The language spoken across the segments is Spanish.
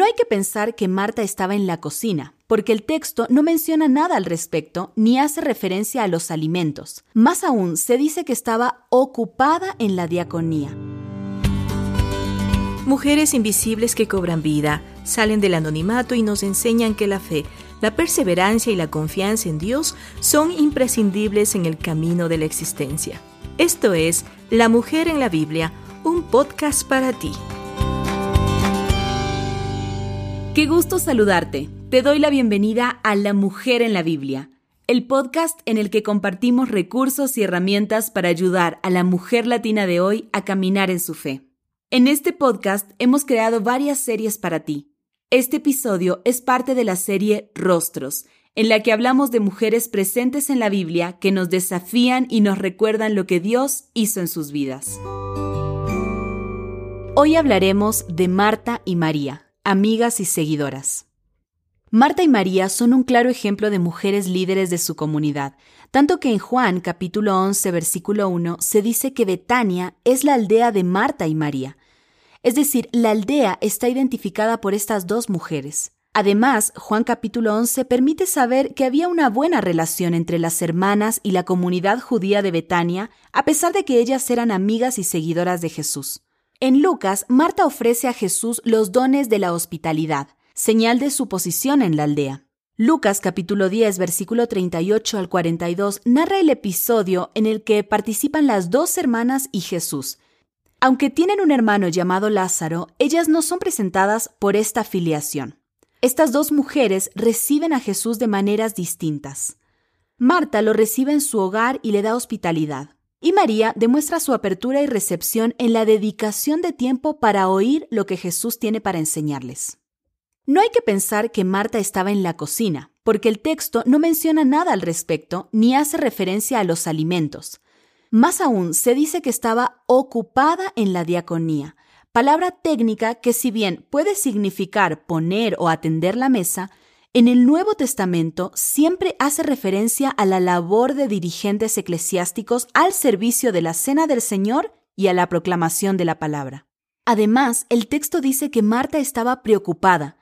No hay que pensar que Marta estaba en la cocina, porque el texto no menciona nada al respecto ni hace referencia a los alimentos. Más aún, se dice que estaba ocupada en la diaconía. Mujeres invisibles que cobran vida, salen del anonimato y nos enseñan que la fe, la perseverancia y la confianza en Dios son imprescindibles en el camino de la existencia. Esto es La Mujer en la Biblia, un podcast para ti. Qué gusto saludarte. Te doy la bienvenida a La Mujer en la Biblia, el podcast en el que compartimos recursos y herramientas para ayudar a la mujer latina de hoy a caminar en su fe. En este podcast hemos creado varias series para ti. Este episodio es parte de la serie Rostros, en la que hablamos de mujeres presentes en la Biblia que nos desafían y nos recuerdan lo que Dios hizo en sus vidas. Hoy hablaremos de Marta y María amigas y seguidoras. Marta y María son un claro ejemplo de mujeres líderes de su comunidad, tanto que en Juan capítulo 11 versículo 1 se dice que Betania es la aldea de Marta y María. Es decir, la aldea está identificada por estas dos mujeres. Además, Juan capítulo 11 permite saber que había una buena relación entre las hermanas y la comunidad judía de Betania, a pesar de que ellas eran amigas y seguidoras de Jesús. En Lucas, Marta ofrece a Jesús los dones de la hospitalidad, señal de su posición en la aldea. Lucas capítulo 10 versículo 38 al 42 narra el episodio en el que participan las dos hermanas y Jesús. Aunque tienen un hermano llamado Lázaro, ellas no son presentadas por esta filiación. Estas dos mujeres reciben a Jesús de maneras distintas. Marta lo recibe en su hogar y le da hospitalidad. Y María demuestra su apertura y recepción en la dedicación de tiempo para oír lo que Jesús tiene para enseñarles. No hay que pensar que Marta estaba en la cocina, porque el texto no menciona nada al respecto ni hace referencia a los alimentos. Más aún, se dice que estaba ocupada en la diaconía, palabra técnica que si bien puede significar poner o atender la mesa, en el Nuevo Testamento siempre hace referencia a la labor de dirigentes eclesiásticos al servicio de la cena del Señor y a la proclamación de la palabra. Además, el texto dice que Marta estaba preocupada.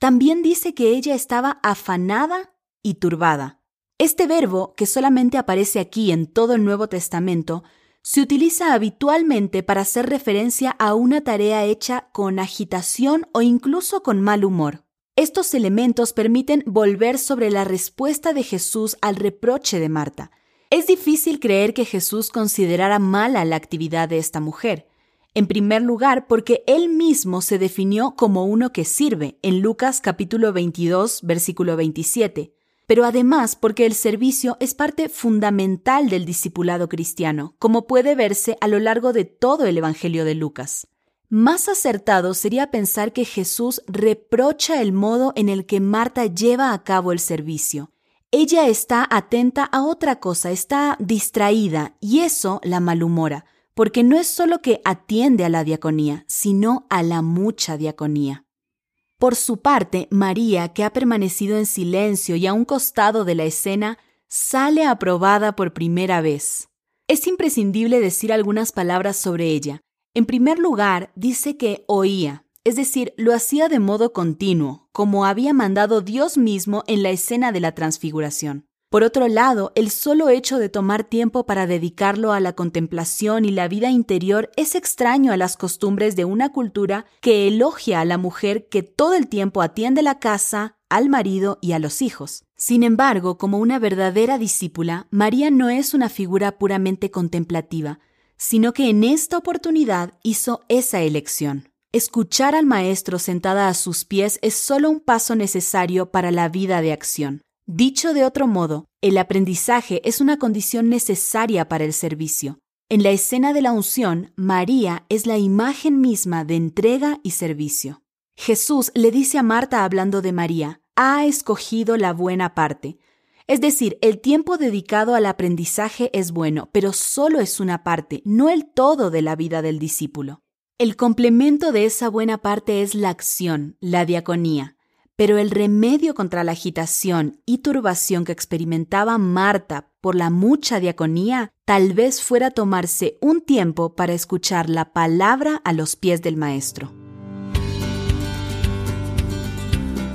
También dice que ella estaba afanada y turbada. Este verbo, que solamente aparece aquí en todo el Nuevo Testamento, se utiliza habitualmente para hacer referencia a una tarea hecha con agitación o incluso con mal humor. Estos elementos permiten volver sobre la respuesta de Jesús al reproche de Marta. Es difícil creer que Jesús considerara mala la actividad de esta mujer. En primer lugar, porque él mismo se definió como uno que sirve en Lucas capítulo 22, versículo 27, pero además porque el servicio es parte fundamental del discipulado cristiano, como puede verse a lo largo de todo el Evangelio de Lucas. Más acertado sería pensar que Jesús reprocha el modo en el que Marta lleva a cabo el servicio. Ella está atenta a otra cosa, está distraída, y eso la malhumora, porque no es solo que atiende a la diaconía, sino a la mucha diaconía. Por su parte, María, que ha permanecido en silencio y a un costado de la escena, sale aprobada por primera vez. Es imprescindible decir algunas palabras sobre ella, en primer lugar, dice que oía, es decir, lo hacía de modo continuo, como había mandado Dios mismo en la escena de la transfiguración. Por otro lado, el solo hecho de tomar tiempo para dedicarlo a la contemplación y la vida interior es extraño a las costumbres de una cultura que elogia a la mujer que todo el tiempo atiende la casa, al marido y a los hijos. Sin embargo, como una verdadera discípula, María no es una figura puramente contemplativa, sino que en esta oportunidad hizo esa elección. Escuchar al Maestro sentada a sus pies es solo un paso necesario para la vida de acción. Dicho de otro modo, el aprendizaje es una condición necesaria para el servicio. En la escena de la unción, María es la imagen misma de entrega y servicio. Jesús le dice a Marta hablando de María, ha escogido la buena parte, es decir, el tiempo dedicado al aprendizaje es bueno, pero solo es una parte, no el todo de la vida del discípulo. El complemento de esa buena parte es la acción, la diaconía, pero el remedio contra la agitación y turbación que experimentaba Marta por la mucha diaconía tal vez fuera tomarse un tiempo para escuchar la palabra a los pies del Maestro.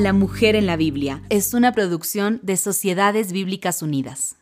La Mujer en la Biblia es una producción de Sociedades Bíblicas Unidas.